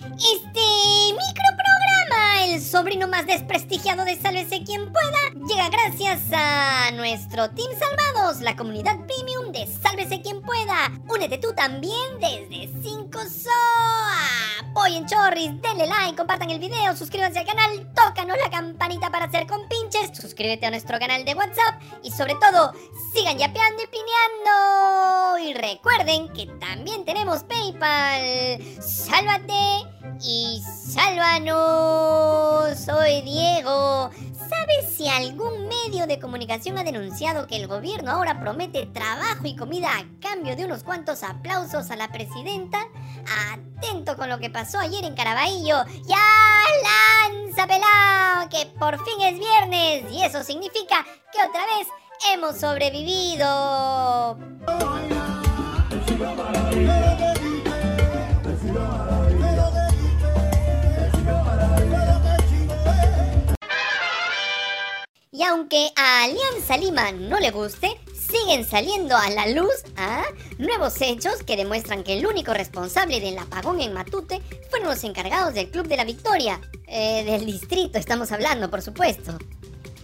Este sobrino más desprestigiado de Sálvese quien pueda, llega gracias a nuestro Team Salvados, la comunidad premium de Sálvese quien pueda. Únete tú también desde 5 SOA. Apoyen chorris, denle like, compartan el video, suscríbanse al canal, tócanos la campanita para hacer compinches, suscríbete a nuestro canal de WhatsApp y sobre todo, sigan yapeando y pineando. Y recuerden que también tenemos PayPal. Sálvate y sálvanos. Soy Diego. ¿Sabes si algún medio de comunicación ha denunciado que el gobierno ahora promete trabajo y comida a cambio de unos cuantos aplausos a la presidenta? Atento con lo que pasó ayer en Caraballo. ¡Ya lanza pelado! Que por fin es viernes y eso significa que otra vez hemos sobrevivido. Aunque a Alianza Lima no le guste, siguen saliendo a la luz ¿ah? nuevos hechos que demuestran que el único responsable del apagón en Matute fueron los encargados del Club de la Victoria. Eh, del distrito estamos hablando, por supuesto.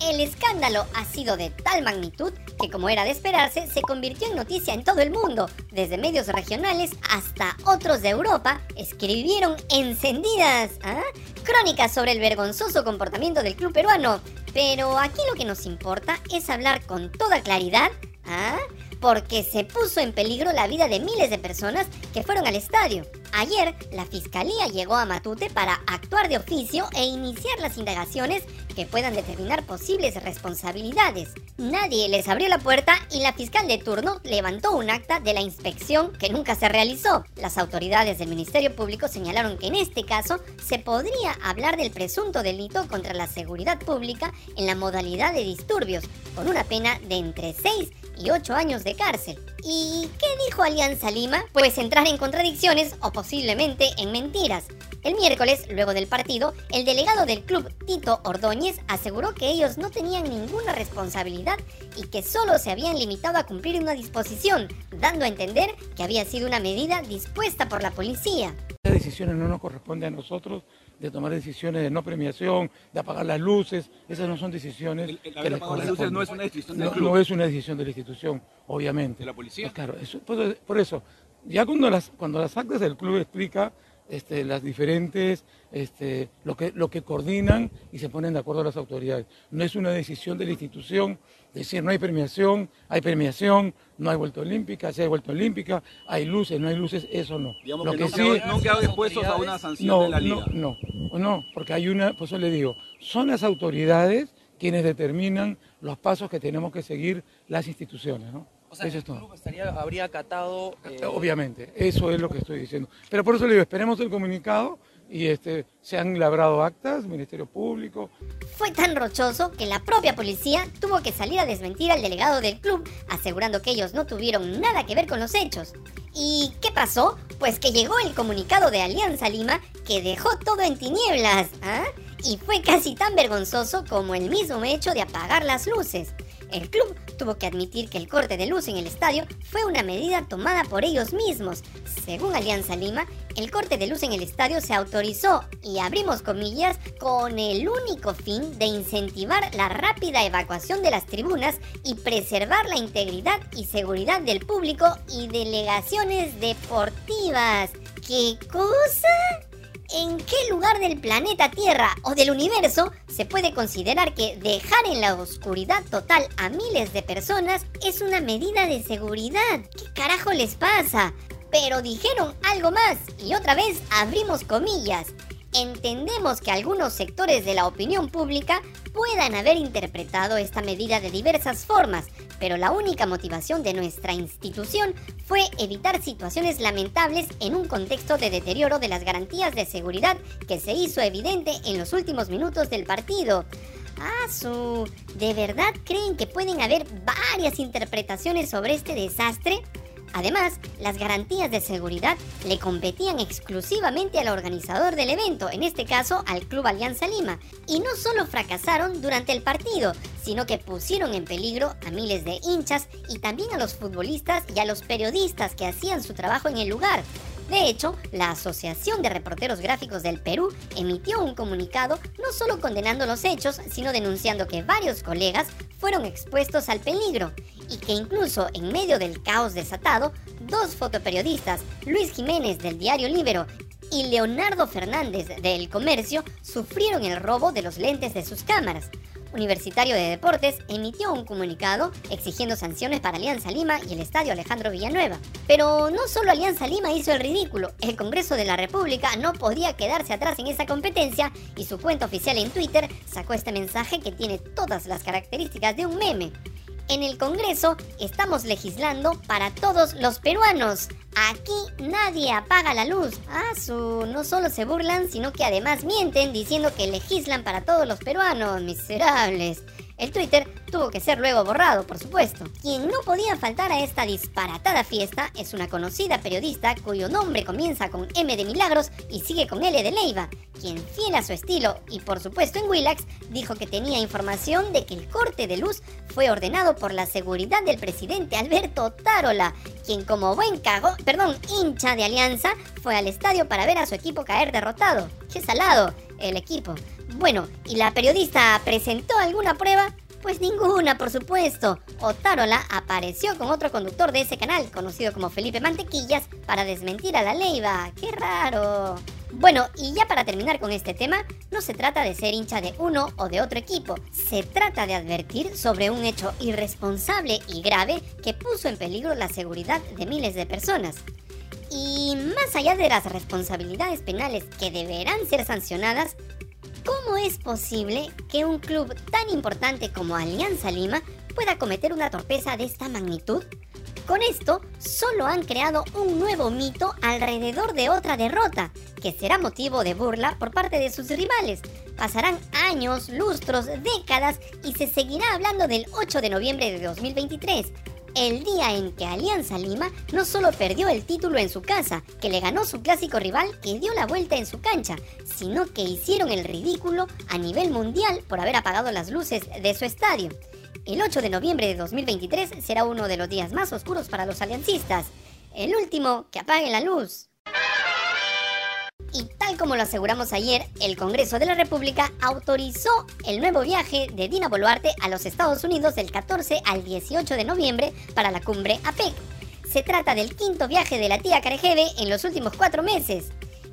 El escándalo ha sido de tal magnitud que, como era de esperarse, se convirtió en noticia en todo el mundo. Desde medios regionales hasta otros de Europa escribieron encendidas ¿ah? crónicas sobre el vergonzoso comportamiento del club peruano. Pero aquí lo que nos importa es hablar con toda claridad ¿ah? Porque se puso en peligro la vida de miles de personas que fueron al estadio. Ayer, la fiscalía llegó a Matute para actuar de oficio e iniciar las indagaciones que puedan determinar posibles responsabilidades. Nadie les abrió la puerta y la fiscal de turno levantó un acta de la inspección que nunca se realizó. Las autoridades del Ministerio Público señalaron que en este caso se podría hablar del presunto delito contra la seguridad pública en la modalidad de disturbios, con una pena de entre 6 y 8 años de cárcel. ¿Y qué dijo Alianza Lima? Pues entrar en contradicciones o posiblemente en mentiras. El miércoles, luego del partido, el delegado del club, Tito Ordóñez, aseguró que ellos no tenían ninguna responsabilidad y que solo se habían limitado a cumplir una disposición, dando a entender que había sido una medida dispuesta por la policía. Las decisiones no nos corresponde a nosotros de tomar decisiones de no premiación, de apagar las luces, esas no son decisiones El, el haber apagado las luces no es una decisión del no, club. no es una decisión de la institución, obviamente. ¿De la policía? Pues claro, eso- por, por eso, ya cuando las, cuando las actas del club explica este, las diferentes, este, lo, que, lo que coordinan y se ponen de acuerdo las autoridades. No es una decisión de la institución decir no hay premiación, hay premiación, no hay vuelta olímpica, si hay vuelta olímpica, hay luces, no hay luces, eso no. Digamos Lo que, que no, sí- no quedaron expuestos a una sanción no, de la liga. no, no, no, porque hay una, por eso le digo, son las autoridades quienes determinan los pasos que tenemos que seguir las instituciones, ¿no? O sea, Eso el es todo. club estaría, habría acatado... eh, Obviamente, eso es lo que estoy diciendo. Pero por eso le digo, esperemos el comunicado y este, se han labrado actas, Ministerio Público, Fue tan rochoso que la propia policía tuvo que salir a desmentir al delegado del club, asegurando que ellos no tuvieron nada que ver con los hechos. ¿Y qué pasó? Pues que llegó el comunicado de Alianza Lima que dejó todo en tinieblas, ¿ah? Y fue casi tan vergonzoso como el mismo hecho de apagar las luces. El club tuvo que admitir que el corte de luz en el estadio fue una medida tomada por ellos mismos. Según Alianza Lima, el corte de luz en el estadio se autorizó, y abrimos comillas, con el único fin de incentivar la rápida evacuación de las tribunas y preservar la integridad y seguridad del público y delegaciones deportivas. ¿Qué cosa? ¿En qué lugar del planeta Tierra o del universo se puede considerar que dejar en la oscuridad total a miles de personas es una medida de seguridad? ¿Qué carajo les pasa? Pero dijeron algo más y otra vez abrimos comillas. Entendemos que algunos sectores de la opinión pública puedan haber interpretado esta medida de diversas formas, pero la única motivación de nuestra institución fue evitar situaciones lamentables en un contexto de deterioro de las garantías de seguridad que se hizo evidente en los últimos minutos del partido. Ah, su... ¿De verdad creen que pueden haber varias interpretaciones sobre este desastre? Además, las garantías de seguridad le competían exclusivamente al organizador del evento, en este caso al Club Alianza Lima, y no solo fracasaron durante el partido, sino que pusieron en peligro a miles de hinchas y también a los futbolistas y a los periodistas que hacían su trabajo en el lugar. De hecho, la Asociación de Reporteros Gráficos del Perú emitió un comunicado no solo condenando los hechos, sino denunciando que varios colegas fueron expuestos al peligro y que incluso en medio del caos desatado, dos fotoperiodistas, Luis Jiménez del diario Libero y Leonardo Fernández del Comercio, sufrieron el robo de los lentes de sus cámaras. Universitario de Deportes emitió un comunicado exigiendo sanciones para Alianza Lima y el Estadio Alejandro Villanueva. Pero no solo Alianza Lima hizo el ridículo, el Congreso de la República no podía quedarse atrás en esa competencia y su cuenta oficial en Twitter sacó este mensaje que tiene todas las características de un meme. En el Congreso estamos legislando para todos los peruanos. Aquí nadie apaga la luz. Ah, su, no solo se burlan, sino que además mienten diciendo que legislan para todos los peruanos, miserables. El Twitter tuvo que ser luego borrado, por supuesto. Quien no podía faltar a esta disparatada fiesta es una conocida periodista cuyo nombre comienza con M de Milagros y sigue con L de Leiva, quien fiel a su estilo y por supuesto en Willax dijo que tenía información de que el corte de luz fue ordenado por la seguridad del presidente Alberto Tarola, quien como buen cago, perdón, hincha de Alianza, fue al estadio para ver a su equipo caer derrotado. ¡Qué salado! El equipo. Bueno, ¿y la periodista presentó alguna prueba? Pues ninguna, por supuesto. Otárola apareció con otro conductor de ese canal, conocido como Felipe Mantequillas, para desmentir a la Leiva. ¡Qué raro! Bueno, y ya para terminar con este tema, no se trata de ser hincha de uno o de otro equipo, se trata de advertir sobre un hecho irresponsable y grave que puso en peligro la seguridad de miles de personas. Y más allá de las responsabilidades penales que deberán ser sancionadas, ¿Cómo es posible que un club tan importante como Alianza Lima pueda cometer una torpeza de esta magnitud? Con esto, solo han creado un nuevo mito alrededor de otra derrota, que será motivo de burla por parte de sus rivales. Pasarán años, lustros, décadas y se seguirá hablando del 8 de noviembre de 2023, el día en que Alianza Lima no solo perdió el título en su casa, que le ganó su clásico rival que dio la vuelta en su cancha, sino que hicieron el ridículo a nivel mundial por haber apagado las luces de su estadio. El 8 de noviembre de 2023 será uno de los días más oscuros para los aliancistas, el último que apague la luz. Y tal como lo aseguramos ayer, el Congreso de la República autorizó el nuevo viaje de Dina Boluarte a los Estados Unidos del 14 al 18 de noviembre para la cumbre APEC. Se trata del quinto viaje de la tía Carejeve en los últimos cuatro meses.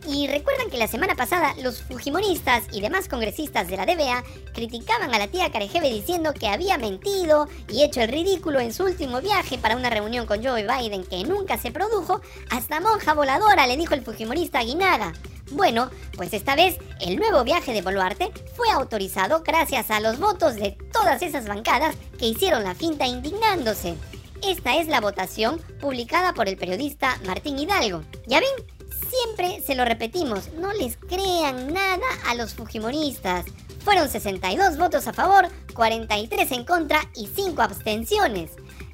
Y recuerdan que la semana pasada los fujimoristas y demás congresistas de la DBA criticaban a la tía Carejeve diciendo que había mentido y hecho el ridículo en su último viaje para una reunión con Joe Biden que nunca se produjo, hasta monja voladora le dijo el fujimorista Aguinaga. Bueno, pues esta vez el nuevo viaje de Boluarte fue autorizado gracias a los votos de todas esas bancadas que hicieron la finta indignándose. Esta es la votación publicada por el periodista Martín Hidalgo. ¿Ya ven? Siempre se lo repetimos, no les crean nada a los fujimoristas. Fueron 62 votos a favor, 43 en contra y 5 abstenciones.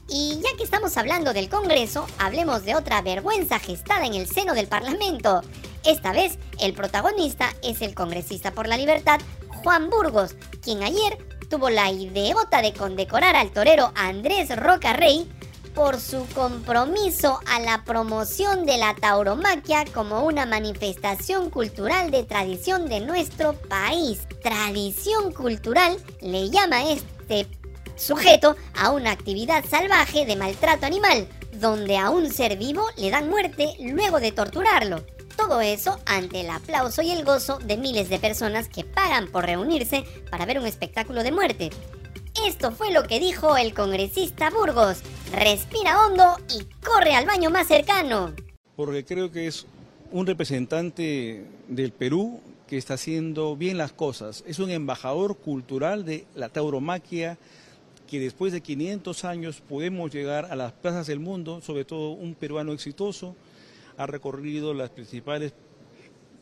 Y ya que estamos hablando del Congreso, hablemos de otra vergüenza gestada en el seno del Parlamento. Esta vez, el protagonista es el congresista por la libertad, Juan Burgos, quien ayer tuvo la ideota de condecorar al torero Andrés Roca Rey por su compromiso a la promoción de la tauromaquia como una manifestación cultural de tradición de nuestro país. Tradición cultural le llama este sujeto a una actividad salvaje de maltrato animal, donde a un ser vivo le dan muerte luego de torturarlo. Todo eso ante el aplauso y el gozo de miles de personas que pagan por reunirse para ver un espectáculo de muerte. Esto fue lo que dijo el congresista Burgos. Respira hondo y corre al baño más cercano. Porque creo que es un representante del Perú que está haciendo bien las cosas. Es un embajador cultural de la tauromaquia que después de 500 años podemos llegar a las plazas del mundo, sobre todo un peruano exitoso, ha recorrido los principales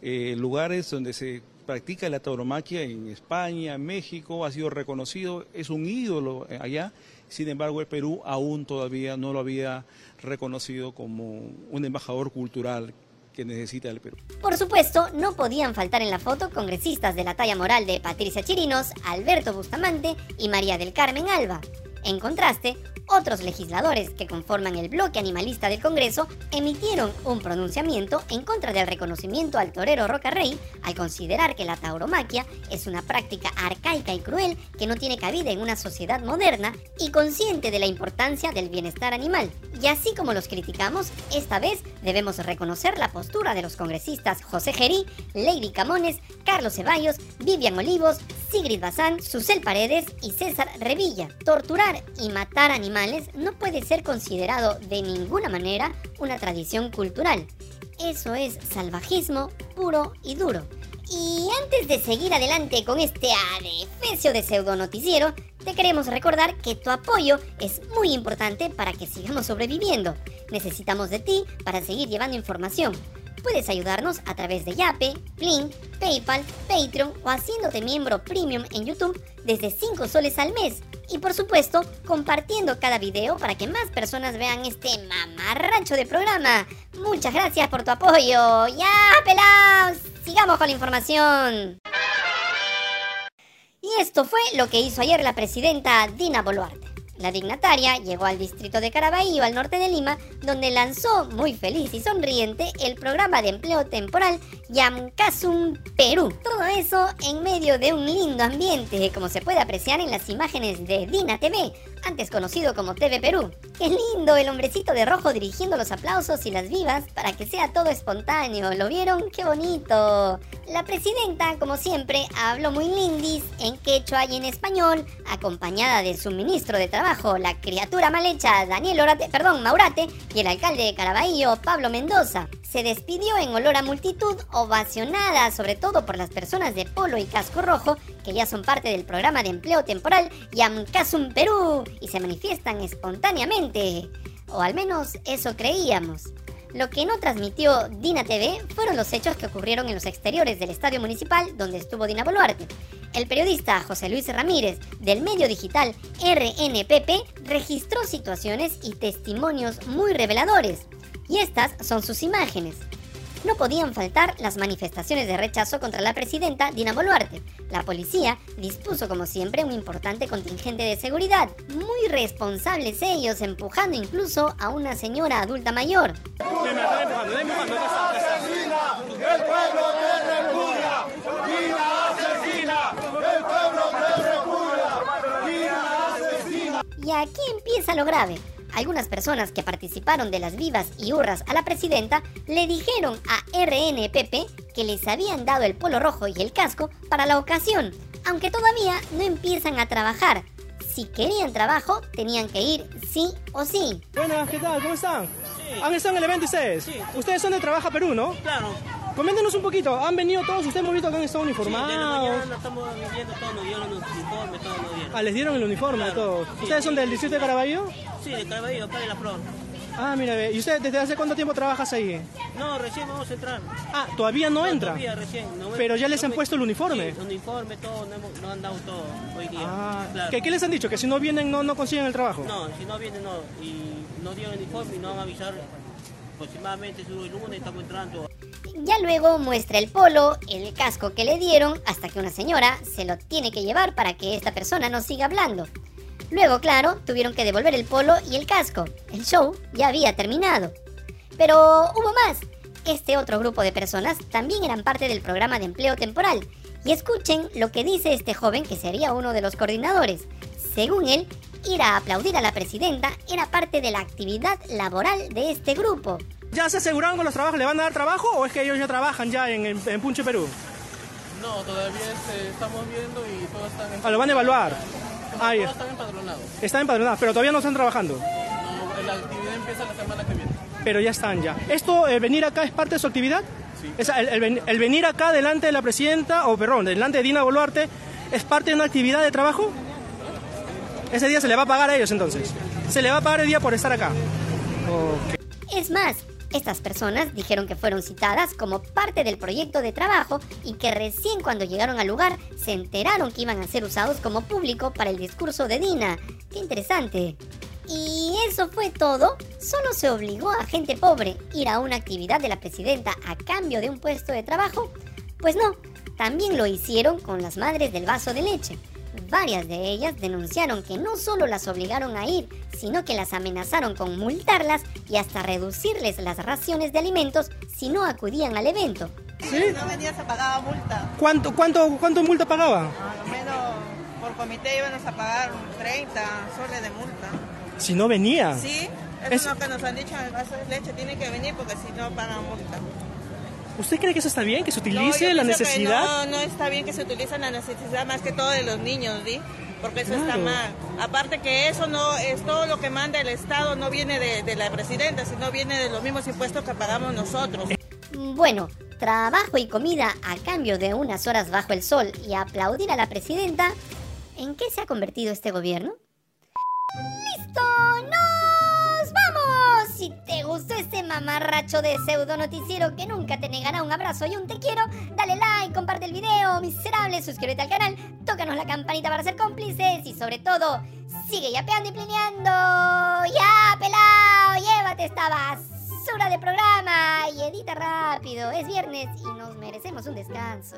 eh, lugares donde se practica la tauromaquia en España, México, ha sido reconocido, es un ídolo allá, sin embargo el Perú aún todavía no lo había reconocido como un embajador cultural que necesita el Perú. Por supuesto, no podían faltar en la foto congresistas de la talla moral de Patricia Chirinos, Alberto Bustamante y María del Carmen Alba. En contraste, otros legisladores que conforman el bloque animalista del Congreso emitieron un pronunciamiento en contra del reconocimiento al torero Roca Rey al considerar que la tauromaquia es una práctica arcaica y cruel que no tiene cabida en una sociedad moderna y consciente de la importancia del bienestar animal. Y así como los criticamos, esta vez debemos reconocer la postura de los congresistas José Gerí, Lady Camones, Carlos Ceballos, Vivian Olivos, Sigrid Bazán, Susel Paredes y César Revilla. Torturar y matar animales no puede ser considerado de ninguna manera una tradición cultural. Eso es salvajismo puro y duro. Y antes de seguir adelante con este adefesio de pseudo noticiero, te queremos recordar que tu apoyo es muy importante para que sigamos sobreviviendo. Necesitamos de ti para seguir llevando información. Puedes ayudarnos a través de Yape, Plink, PayPal, Patreon o haciéndote miembro premium en YouTube desde 5 soles al mes. Y por supuesto, compartiendo cada video para que más personas vean este mamarracho de programa. Muchas gracias por tu apoyo. ¡Ya, pelados! Sigamos con la información. Y esto fue lo que hizo ayer la presidenta Dina Boluarte. La dignataria llegó al distrito de Caraballo, al norte de Lima, donde lanzó, muy feliz y sonriente, el programa de empleo temporal Yamkasum Perú. Todo eso en medio de un lindo ambiente, como se puede apreciar en las imágenes de Dina TV, antes conocido como TV Perú. Qué lindo el hombrecito de rojo dirigiendo los aplausos y las vivas para que sea todo espontáneo. ¿Lo vieron? ¡Qué bonito! La presidenta, como siempre, habló muy lindis en quechua y en español, acompañada de su ministro de Trabajo, la criatura mal hecha Daniel Orate, perdón, Maurate, y el alcalde de Caraballo, Pablo Mendoza. Se despidió en olor a multitud, ovacionada sobre todo por las personas de polo y casco rojo, que ya son parte del programa de empleo temporal Yamkasum Perú y se manifiestan espontáneamente. O al menos eso creíamos. Lo que no transmitió Dina TV fueron los hechos que ocurrieron en los exteriores del estadio municipal donde estuvo Dina Boluarte. El periodista José Luis Ramírez del medio digital RNPP registró situaciones y testimonios muy reveladores. Y estas son sus imágenes no podían faltar las manifestaciones de rechazo contra la presidenta Dina Boluarte. La policía dispuso como siempre un importante contingente de seguridad, muy responsables ellos, empujando incluso a una señora adulta mayor. Y aquí empieza lo grave. Algunas personas que participaron de las vivas y hurras a la presidenta le dijeron a RNPP que les habían dado el polo rojo y el casco para la ocasión, aunque todavía no empiezan a trabajar. Si querían trabajo, tenían que ir sí o sí. Buenas, ¿qué tal? ¿Cómo están? ¿Han estado en el evento ustedes? Sí. Ustedes son de Trabaja Perú, ¿no? Claro. Coméntenos un poquito, ¿han venido todos? ¿Ustedes hemos visto que han estado Sí, de la uniformados? mañana estamos viendo todo, nos dieron los uniformes, todo nos dieron. ah, les dieron el uniforme a todos. Sí, ¿Ustedes sí. son del distrito de Caraballo? Sí, de Caraballo, acá de la Flor. Ah, mira, ve. ¿y usted desde hace cuánto tiempo trabajas ahí? No, recién vamos a entrar. Ah, todavía no entra. Todavía recién. no Pero ya les no han puesto el uniforme. Sí, uniforme, todo, no hemos- nos han dado todo hoy día. Ah, claro. ¿qué, qué les han dicho? ¿Que si no vienen no, no consiguen el trabajo? No, si no vienen, no. Y no dieron uniforme y no van a avisar aproximadamente su lunes estamos entrando. Ya luego muestra el polo, el casco que le dieron, hasta que una señora se lo tiene que llevar para que esta persona no siga hablando. Luego, claro, tuvieron que devolver el polo y el casco. El show ya había terminado. Pero hubo más. Este otro grupo de personas también eran parte del programa de empleo temporal. Y escuchen lo que dice este joven que sería uno de los coordinadores. Según él, ir a aplaudir a la presidenta era parte de la actividad laboral de este grupo. ¿Ya se aseguraron con los trabajos? ¿Le van a dar trabajo o es que ellos ya trabajan ya en, en, en Punche Perú? No, todavía este, estamos viendo y todos están, Ah, lo van a evaluar. Ah, ya. todos están empadronados. Están empadronados, pero todavía no están trabajando. No, la actividad empieza la semana que viene. Pero ya están ya. ¿Esto, eh, venir acá, es parte de su actividad? Sí. O sea, el, el ven- el venir acá delante de la presidenta, o perdón, delante de Dina Boluarte, ¿es parte de una actividad de trabajo? Ese día se le va a pagar a ellos entonces. Se le va a pagar el día por estar acá. Es más, estas personas dijeron que fueron citadas como parte del proyecto de trabajo y que recién cuando llegaron al lugar se enteraron que iban a ser usados como público para el discurso de Dina. ¡Qué interesante! Y eso fue todo. Solo se obligó a gente pobre ir a una actividad de la presidenta a cambio de un puesto de trabajo. Pues no, también lo hicieron con las madres del vaso de leche. Varias de ellas denunciaron que no solo las obligaron a ir, sino que las amenazaron con multarlas y hasta reducirles las raciones de alimentos si no acudían al evento. ¿Sí? no venía se pagaba multa. ¿Cuánto, cuánto, cuánto multa pagaba? A lo menos por comité íbamos a pagar 30 soles de multa. Si no venía. Sí, eso Es- es lo que nos han dicho en el vaso de leche, tiene que venir porque si no pagan multa. ¿Usted cree que eso está bien? ¿Que se No, utilice yo la necesidad? No, no está bien que se utilice la necesidad más que todo de los niños, ¿sí? Porque eso está mal. Aparte que eso no es todo lo que manda el Estado, no viene de, de la presidenta, sino viene de los mismos impuestos que pagamos nosotros. Bueno, trabajo y comida a cambio de unas horas bajo el sol y aplaudir a la presidenta, ¿en qué se ha convertido este gobierno? Gustó este mamarracho de pseudo noticiero que nunca te negará un abrazo y un te quiero, dale like, comparte el video, miserable, suscríbete al canal, tócanos la campanita para ser cómplices y sobre todo, sigue yapeando y plineando. ¡Ya, pelao! Llévate esta basura de programa y edita rápido. Es viernes y nos merecemos un descanso.